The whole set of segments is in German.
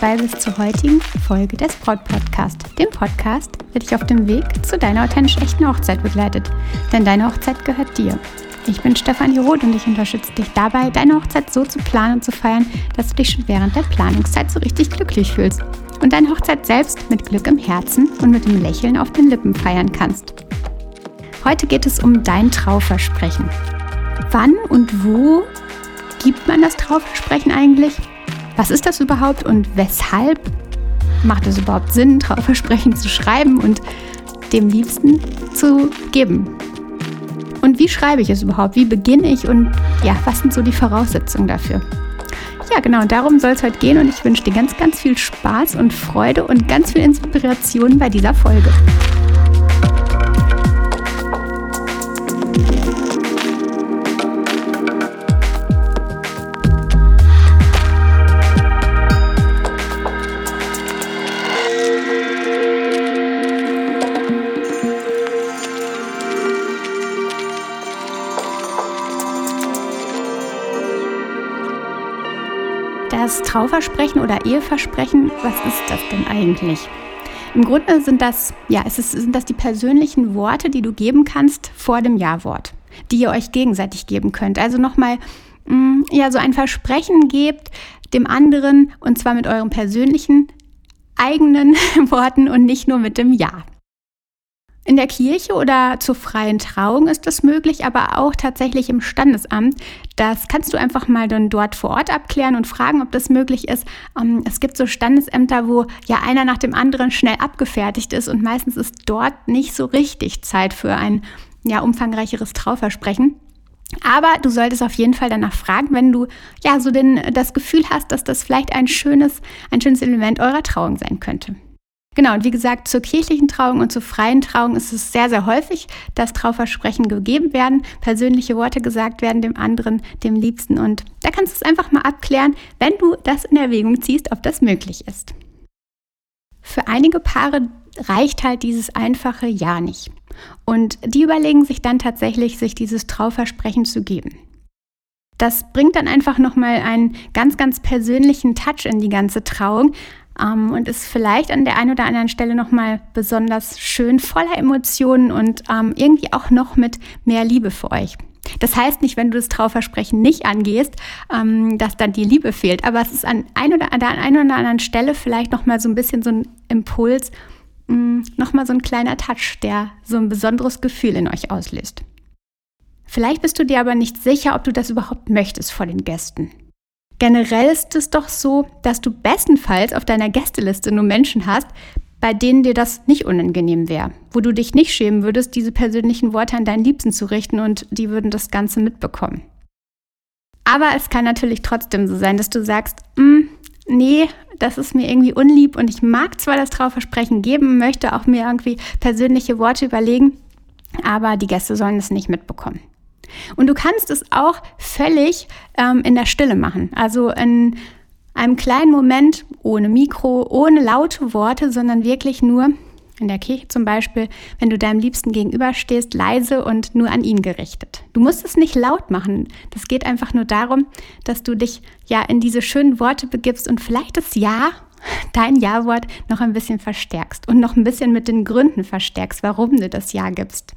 dabei bist zur heutigen Folge des Braut Podcast, dem Podcast, der dich auf dem Weg zu deiner authentisch echten Hochzeit begleitet. Denn deine Hochzeit gehört dir. Ich bin Stefanie Roth und ich unterstütze dich dabei, deine Hochzeit so zu planen und zu feiern, dass du dich schon während der Planungszeit so richtig glücklich fühlst und deine Hochzeit selbst mit Glück im Herzen und mit dem Lächeln auf den Lippen feiern kannst. Heute geht es um dein Trauversprechen. Wann und wo gibt man das Trauversprechen eigentlich? Was ist das überhaupt und weshalb macht es überhaupt Sinn, Trauversprechen zu schreiben und dem Liebsten zu geben? Und wie schreibe ich es überhaupt? Wie beginne ich und ja, was sind so die Voraussetzungen dafür? Ja, genau, darum soll es heute gehen und ich wünsche dir ganz, ganz viel Spaß und Freude und ganz viel Inspiration bei dieser Folge. Das Trauversprechen oder Eheversprechen, was ist das denn eigentlich? Im Grunde sind das, ja, es ist, sind das die persönlichen Worte, die du geben kannst vor dem Ja-Wort, die ihr euch gegenseitig geben könnt. Also nochmal, mm, ja, so ein Versprechen gebt dem anderen und zwar mit euren persönlichen eigenen Worten und nicht nur mit dem Ja. In der Kirche oder zur freien Trauung ist das möglich, aber auch tatsächlich im Standesamt. Das kannst du einfach mal dann dort vor Ort abklären und fragen, ob das möglich ist. Ähm, es gibt so Standesämter, wo ja einer nach dem anderen schnell abgefertigt ist und meistens ist dort nicht so richtig Zeit für ein ja umfangreicheres Trauversprechen. Aber du solltest auf jeden Fall danach fragen, wenn du ja so den, das Gefühl hast, dass das vielleicht ein schönes, ein schönes Element eurer Trauung sein könnte. Genau, und wie gesagt, zur kirchlichen Trauung und zur freien Trauung ist es sehr, sehr häufig, dass Trauversprechen gegeben werden, persönliche Worte gesagt werden dem anderen, dem Liebsten. Und da kannst du es einfach mal abklären, wenn du das in Erwägung ziehst, ob das möglich ist. Für einige Paare reicht halt dieses einfache Ja nicht. Und die überlegen sich dann tatsächlich, sich dieses Trauversprechen zu geben. Das bringt dann einfach nochmal einen ganz, ganz persönlichen Touch in die ganze Trauung, ähm, und ist vielleicht an der einen oder anderen Stelle nochmal besonders schön, voller Emotionen und ähm, irgendwie auch noch mit mehr Liebe für euch. Das heißt nicht, wenn du das Trauversprechen nicht angehst, ähm, dass dann die Liebe fehlt, aber es ist an, ein oder, an der einen oder anderen Stelle vielleicht nochmal so ein bisschen so ein Impuls, mm, nochmal so ein kleiner Touch, der so ein besonderes Gefühl in euch auslöst. Vielleicht bist du dir aber nicht sicher, ob du das überhaupt möchtest vor den Gästen. Generell ist es doch so, dass du bestenfalls auf deiner Gästeliste nur Menschen hast, bei denen dir das nicht unangenehm wäre, wo du dich nicht schämen würdest, diese persönlichen Worte an deinen Liebsten zu richten und die würden das Ganze mitbekommen. Aber es kann natürlich trotzdem so sein, dass du sagst, mm, nee, das ist mir irgendwie unlieb und ich mag zwar das Trauversprechen geben, möchte auch mir irgendwie persönliche Worte überlegen, aber die Gäste sollen es nicht mitbekommen. Und du kannst es auch völlig ähm, in der Stille machen. Also in einem kleinen Moment ohne Mikro, ohne laute Worte, sondern wirklich nur in der Kirche zum Beispiel, wenn du deinem Liebsten gegenüberstehst, leise und nur an ihn gerichtet. Du musst es nicht laut machen. Das geht einfach nur darum, dass du dich ja in diese schönen Worte begibst und vielleicht das Ja, dein Ja-Wort noch ein bisschen verstärkst und noch ein bisschen mit den Gründen verstärkst, warum du das Ja gibst.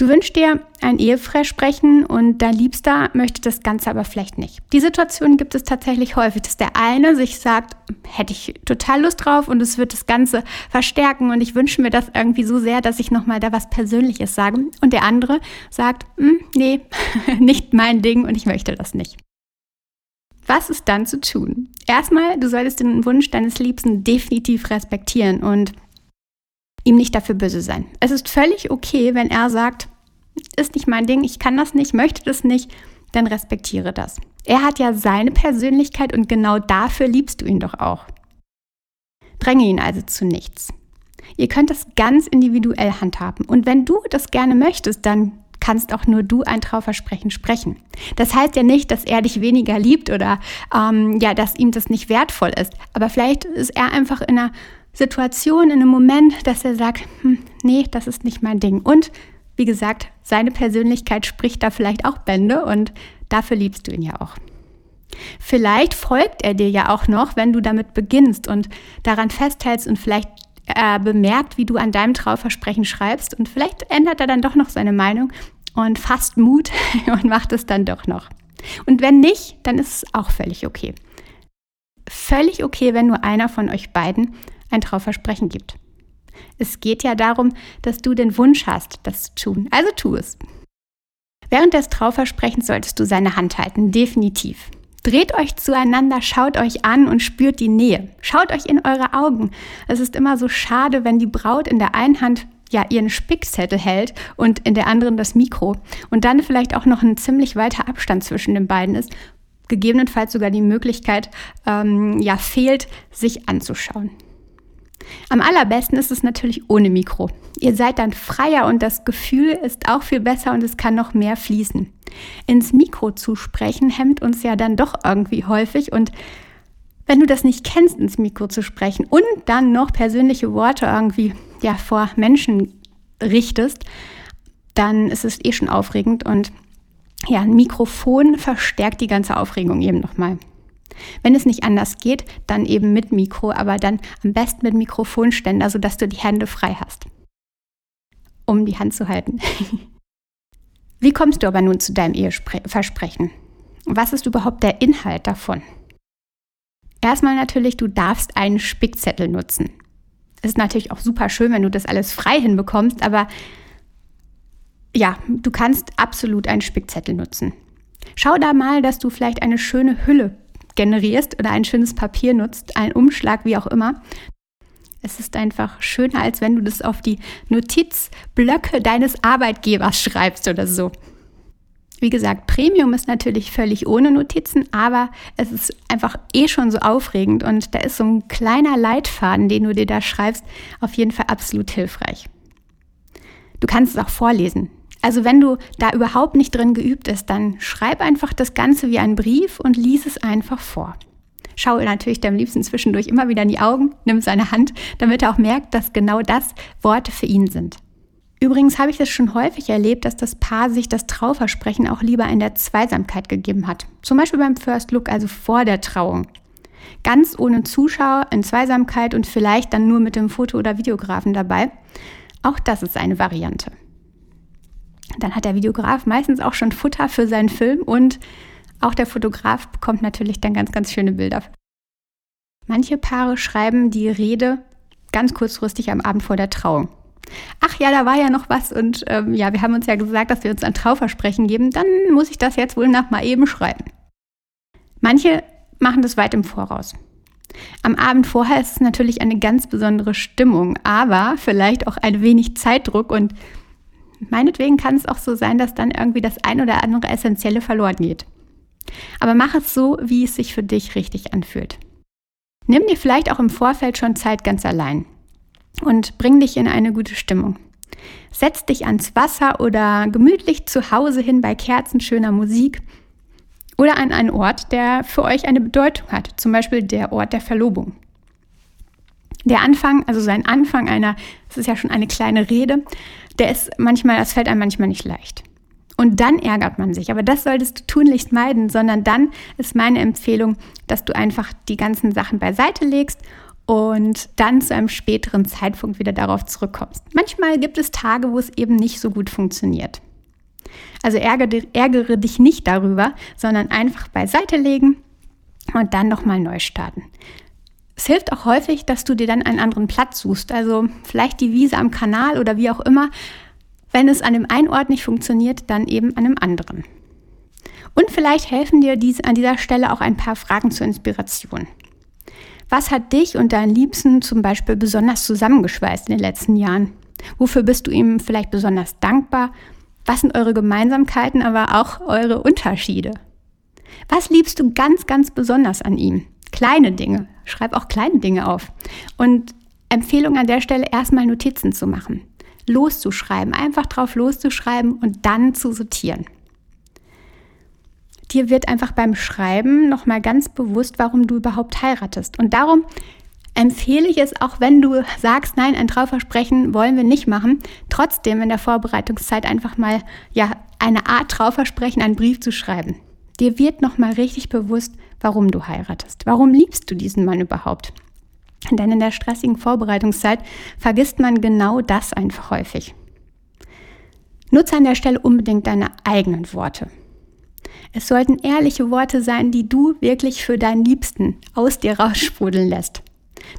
Du wünschst dir ein Eheversprechen und dein Liebster möchte das Ganze aber vielleicht nicht. Die Situation gibt es tatsächlich häufig, dass der eine sich sagt, hätte ich total Lust drauf und es wird das Ganze verstärken und ich wünsche mir das irgendwie so sehr, dass ich nochmal da was Persönliches sage. Und der andere sagt, hm, nee, nicht mein Ding und ich möchte das nicht. Was ist dann zu tun? Erstmal, du solltest den Wunsch deines Liebsten definitiv respektieren und ihm nicht dafür böse sein. Es ist völlig okay, wenn er sagt, ist nicht mein Ding, ich kann das nicht, möchte das nicht, dann respektiere das. Er hat ja seine Persönlichkeit und genau dafür liebst du ihn doch auch. Dränge ihn also zu nichts. Ihr könnt das ganz individuell handhaben. Und wenn du das gerne möchtest, dann kannst auch nur du ein Trauversprechen sprechen. Das heißt ja nicht, dass er dich weniger liebt oder ähm, ja, dass ihm das nicht wertvoll ist. Aber vielleicht ist er einfach in einer Situation, in einem Moment, dass er sagt, hm, nee, das ist nicht mein Ding. Und wie gesagt, seine Persönlichkeit spricht da vielleicht auch Bände und dafür liebst du ihn ja auch. Vielleicht folgt er dir ja auch noch, wenn du damit beginnst und daran festhältst und vielleicht äh, bemerkt, wie du an deinem Trauversprechen schreibst und vielleicht ändert er dann doch noch seine Meinung und fasst Mut und macht es dann doch noch. Und wenn nicht, dann ist es auch völlig okay. Völlig okay, wenn nur einer von euch beiden ein Trauversprechen gibt. Es geht ja darum, dass du den Wunsch hast, das zu tun. Also tu es. Während des Trauversprechens solltest du seine Hand halten, definitiv. Dreht euch zueinander, schaut euch an und spürt die Nähe. Schaut euch in eure Augen. Es ist immer so schade, wenn die Braut in der einen Hand ja ihren Spickzettel hält und in der anderen das Mikro und dann vielleicht auch noch ein ziemlich weiter Abstand zwischen den beiden ist, gegebenenfalls sogar die Möglichkeit ähm, ja fehlt, sich anzuschauen. Am allerbesten ist es natürlich ohne Mikro. Ihr seid dann freier und das Gefühl ist auch viel besser und es kann noch mehr fließen. Ins Mikro zu sprechen hemmt uns ja dann doch irgendwie häufig und wenn du das nicht kennst, ins Mikro zu sprechen und dann noch persönliche Worte irgendwie ja vor Menschen richtest, dann ist es eh schon aufregend und ja, ein Mikrofon verstärkt die ganze Aufregung eben nochmal. Wenn es nicht anders geht, dann eben mit Mikro, aber dann am besten mit Mikrofonständer, sodass du die Hände frei hast, um die Hand zu halten. Wie kommst du aber nun zu deinem Eheversprechen? Was ist überhaupt der Inhalt davon? Erstmal natürlich, du darfst einen Spickzettel nutzen. Es ist natürlich auch super schön, wenn du das alles frei hinbekommst, aber ja, du kannst absolut einen Spickzettel nutzen. Schau da mal, dass du vielleicht eine schöne Hülle generierst oder ein schönes Papier nutzt, einen Umschlag, wie auch immer. Es ist einfach schöner, als wenn du das auf die Notizblöcke deines Arbeitgebers schreibst oder so. Wie gesagt, Premium ist natürlich völlig ohne Notizen, aber es ist einfach eh schon so aufregend und da ist so ein kleiner Leitfaden, den du dir da schreibst, auf jeden Fall absolut hilfreich. Du kannst es auch vorlesen. Also wenn du da überhaupt nicht drin geübt bist, dann schreib einfach das Ganze wie ein Brief und lies es einfach vor. Schau natürlich deinem Liebsten zwischendurch immer wieder in die Augen, nimm seine Hand, damit er auch merkt, dass genau das Worte für ihn sind. Übrigens habe ich das schon häufig erlebt, dass das Paar sich das Trauversprechen auch lieber in der Zweisamkeit gegeben hat. Zum Beispiel beim First Look, also vor der Trauung. Ganz ohne Zuschauer, in Zweisamkeit und vielleicht dann nur mit dem Foto- oder Videografen dabei. Auch das ist eine Variante. Dann hat der Videograf meistens auch schon Futter für seinen Film und auch der Fotograf bekommt natürlich dann ganz, ganz schöne Bilder. Manche Paare schreiben die Rede ganz kurzfristig am Abend vor der Trauung. Ach ja, da war ja noch was und ähm, ja, wir haben uns ja gesagt, dass wir uns ein Trauversprechen geben, dann muss ich das jetzt wohl nach mal eben schreiben. Manche machen das weit im Voraus. Am Abend vorher ist es natürlich eine ganz besondere Stimmung, aber vielleicht auch ein wenig Zeitdruck und meinetwegen kann es auch so sein, dass dann irgendwie das ein oder andere Essentielle verloren geht. Aber mach es so, wie es sich für dich richtig anfühlt. Nimm dir vielleicht auch im Vorfeld schon Zeit ganz allein und bring dich in eine gute Stimmung. Setz dich ans Wasser oder gemütlich zu Hause hin bei kerzenschöner Musik oder an einen Ort, der für euch eine Bedeutung hat, zum Beispiel der Ort der Verlobung. Der Anfang, also sein Anfang einer, das ist ja schon eine kleine Rede, der ist manchmal, das fällt einem manchmal nicht leicht. Und dann ärgert man sich. Aber das solltest du tunlichst meiden, sondern dann ist meine Empfehlung, dass du einfach die ganzen Sachen beiseite legst und dann zu einem späteren Zeitpunkt wieder darauf zurückkommst. Manchmal gibt es Tage, wo es eben nicht so gut funktioniert. Also ärgere, ärgere dich nicht darüber, sondern einfach beiseite legen und dann nochmal neu starten. Es hilft auch häufig, dass du dir dann einen anderen Platz suchst, also vielleicht die Wiese am Kanal oder wie auch immer. Wenn es an dem einen Ort nicht funktioniert, dann eben an einem anderen. Und vielleicht helfen dir dies, an dieser Stelle auch ein paar Fragen zur Inspiration. Was hat dich und deinen Liebsten zum Beispiel besonders zusammengeschweißt in den letzten Jahren? Wofür bist du ihm vielleicht besonders dankbar? Was sind eure Gemeinsamkeiten, aber auch eure Unterschiede? Was liebst du ganz, ganz besonders an ihm? Kleine Dinge. Schreib auch kleine Dinge auf. Und Empfehlung an der Stelle, erstmal Notizen zu machen. Loszuschreiben, einfach drauf loszuschreiben und dann zu sortieren. Dir wird einfach beim Schreiben nochmal ganz bewusst, warum du überhaupt heiratest. Und darum empfehle ich es, auch wenn du sagst, nein, ein Trauversprechen wollen wir nicht machen, trotzdem in der Vorbereitungszeit einfach mal ja, eine Art Trauversprechen, einen Brief zu schreiben. Dir wird nochmal richtig bewusst, warum du heiratest. Warum liebst du diesen Mann überhaupt? Denn in der stressigen Vorbereitungszeit vergisst man genau das einfach häufig. Nutze an der Stelle unbedingt deine eigenen Worte. Es sollten ehrliche Worte sein, die du wirklich für deinen Liebsten aus dir raussprudeln lässt.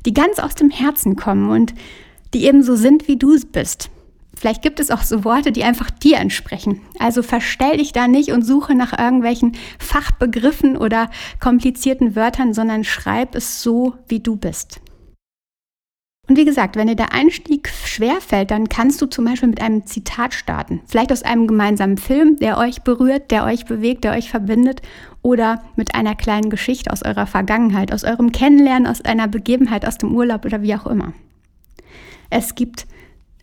Die ganz aus dem Herzen kommen und die eben so sind, wie du es bist. Vielleicht gibt es auch so Worte, die einfach dir entsprechen. Also verstell dich da nicht und suche nach irgendwelchen Fachbegriffen oder komplizierten Wörtern, sondern schreib es so, wie du bist. Und wie gesagt, wenn dir der Einstieg schwerfällt, dann kannst du zum Beispiel mit einem Zitat starten. Vielleicht aus einem gemeinsamen Film, der euch berührt, der euch bewegt, der euch verbindet. Oder mit einer kleinen Geschichte aus eurer Vergangenheit, aus eurem Kennenlernen, aus einer Begebenheit, aus dem Urlaub oder wie auch immer. Es gibt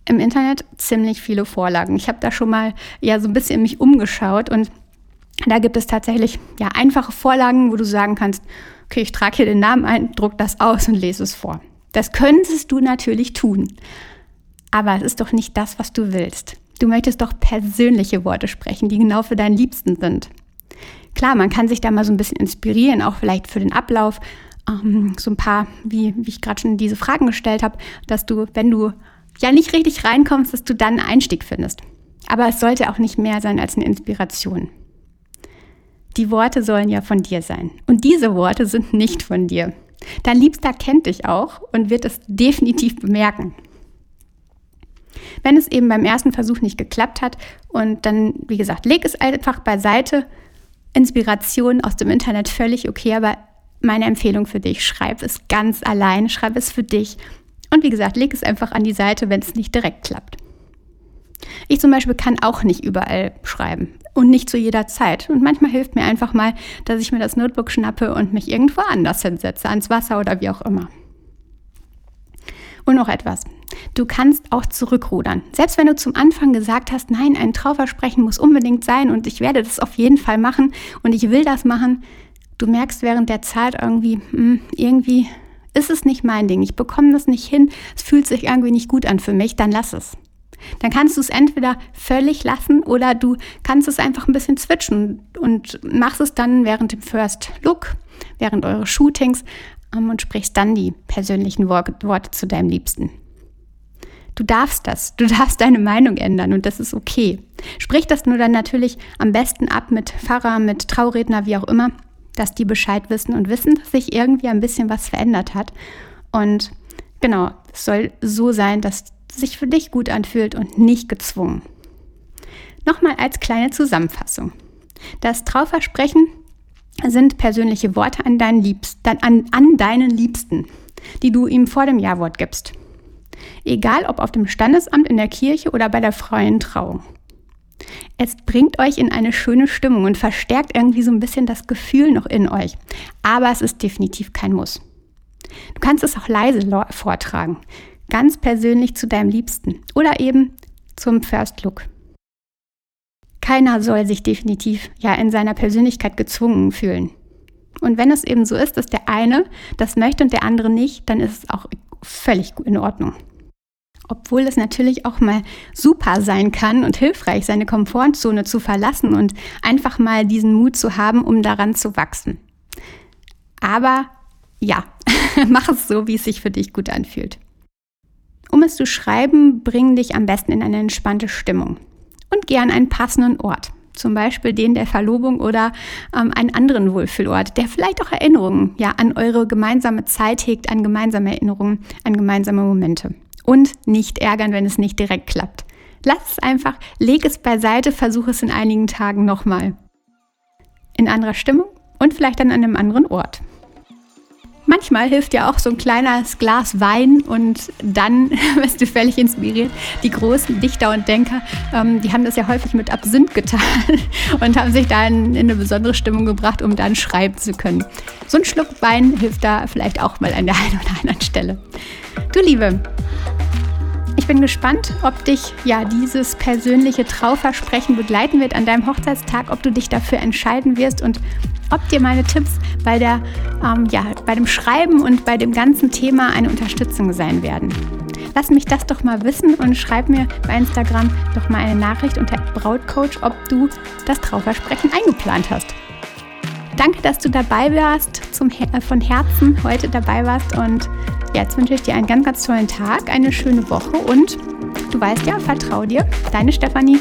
im Internet ziemlich viele Vorlagen. Ich habe da schon mal ja so ein bisschen mich umgeschaut und da gibt es tatsächlich ja einfache Vorlagen, wo du sagen kannst, okay, ich trage hier den Namen ein, druck das aus und lese es vor. Das könntest du natürlich tun. Aber es ist doch nicht das, was du willst. Du möchtest doch persönliche Worte sprechen, die genau für deinen Liebsten sind. Klar, man kann sich da mal so ein bisschen inspirieren, auch vielleicht für den Ablauf. Ähm, so ein paar, wie, wie ich gerade schon diese Fragen gestellt habe, dass du, wenn du ja nicht richtig reinkommst, dass du dann einen Einstieg findest. Aber es sollte auch nicht mehr sein als eine Inspiration. Die Worte sollen ja von dir sein. Und diese Worte sind nicht von dir. Dein Liebster kennt dich auch und wird es definitiv bemerken. Wenn es eben beim ersten Versuch nicht geklappt hat und dann, wie gesagt, leg es einfach beiseite. Inspiration aus dem Internet völlig okay, aber meine Empfehlung für dich, schreib es ganz allein, schreib es für dich und wie gesagt, leg es einfach an die Seite, wenn es nicht direkt klappt. Ich zum Beispiel kann auch nicht überall schreiben und nicht zu jeder Zeit. Und manchmal hilft mir einfach mal, dass ich mir das Notebook schnappe und mich irgendwo anders hinsetze, ans Wasser oder wie auch immer. Und noch etwas. Du kannst auch zurückrudern. Selbst wenn du zum Anfang gesagt hast, nein, ein Trauversprechen muss unbedingt sein und ich werde das auf jeden Fall machen und ich will das machen, du merkst während der Zeit irgendwie, mh, hm, irgendwie ist es nicht mein Ding, ich bekomme das nicht hin, es fühlt sich irgendwie nicht gut an für mich, dann lass es. Dann kannst du es entweder völlig lassen oder du kannst es einfach ein bisschen switchen und machst es dann während dem First Look, während eures Shootings ähm, und sprichst dann die persönlichen Worte zu deinem Liebsten. Du darfst das. Du darfst deine Meinung ändern und das ist okay. Sprich das nur dann natürlich am besten ab mit Pfarrer, mit Trauredner, wie auch immer dass die Bescheid wissen und wissen, dass sich irgendwie ein bisschen was verändert hat. Und genau, es soll so sein, dass sich für dich gut anfühlt und nicht gezwungen. Nochmal als kleine Zusammenfassung. Das Trauversprechen sind persönliche Worte an deinen, Liebsten, an, an deinen Liebsten, die du ihm vor dem Jawort gibst. Egal ob auf dem Standesamt, in der Kirche oder bei der freien Trauung. Es bringt euch in eine schöne Stimmung und verstärkt irgendwie so ein bisschen das Gefühl noch in euch. Aber es ist definitiv kein Muss. Du kannst es auch leise vortragen, ganz persönlich zu deinem Liebsten oder eben zum First Look. Keiner soll sich definitiv ja in seiner Persönlichkeit gezwungen fühlen. Und wenn es eben so ist, dass der eine das möchte und der andere nicht, dann ist es auch völlig in Ordnung. Obwohl es natürlich auch mal super sein kann und hilfreich, seine Komfortzone zu verlassen und einfach mal diesen Mut zu haben, um daran zu wachsen. Aber ja, mach es so, wie es sich für dich gut anfühlt. Um es zu schreiben, bring dich am besten in eine entspannte Stimmung und geh an einen passenden Ort. Zum Beispiel den der Verlobung oder ähm, einen anderen Wohlfühlort, der vielleicht auch Erinnerungen ja, an eure gemeinsame Zeit hegt, an gemeinsame Erinnerungen, an gemeinsame Momente und nicht ärgern, wenn es nicht direkt klappt. Lass es einfach, leg es beiseite, versuche es in einigen Tagen nochmal. In anderer Stimmung und vielleicht an einem anderen Ort. Manchmal hilft ja auch so ein kleines Glas Wein und dann wirst du völlig inspiriert. Die großen Dichter und Denker, ähm, die haben das ja häufig mit Absinth getan und haben sich da in, in, eine besondere Stimmung gebracht, um dann schreiben zu können. So ein Schluck Wein hilft da vielleicht auch mal an der einen oder anderen Stelle. Du Liebe, bin gespannt, ob dich ja dieses persönliche Trauversprechen begleiten wird an deinem Hochzeitstag, ob du dich dafür entscheiden wirst und ob dir meine Tipps bei, der, ähm, ja, bei dem Schreiben und bei dem ganzen Thema eine Unterstützung sein werden. Lass mich das doch mal wissen und schreib mir bei Instagram doch mal eine Nachricht unter Brautcoach, ob du das Trauversprechen eingeplant hast. Danke, dass du dabei warst, zum, äh, von Herzen heute dabei warst. Und jetzt wünsche ich dir einen ganz, ganz tollen Tag, eine schöne Woche und du weißt ja, vertrau dir. Deine Stefanie.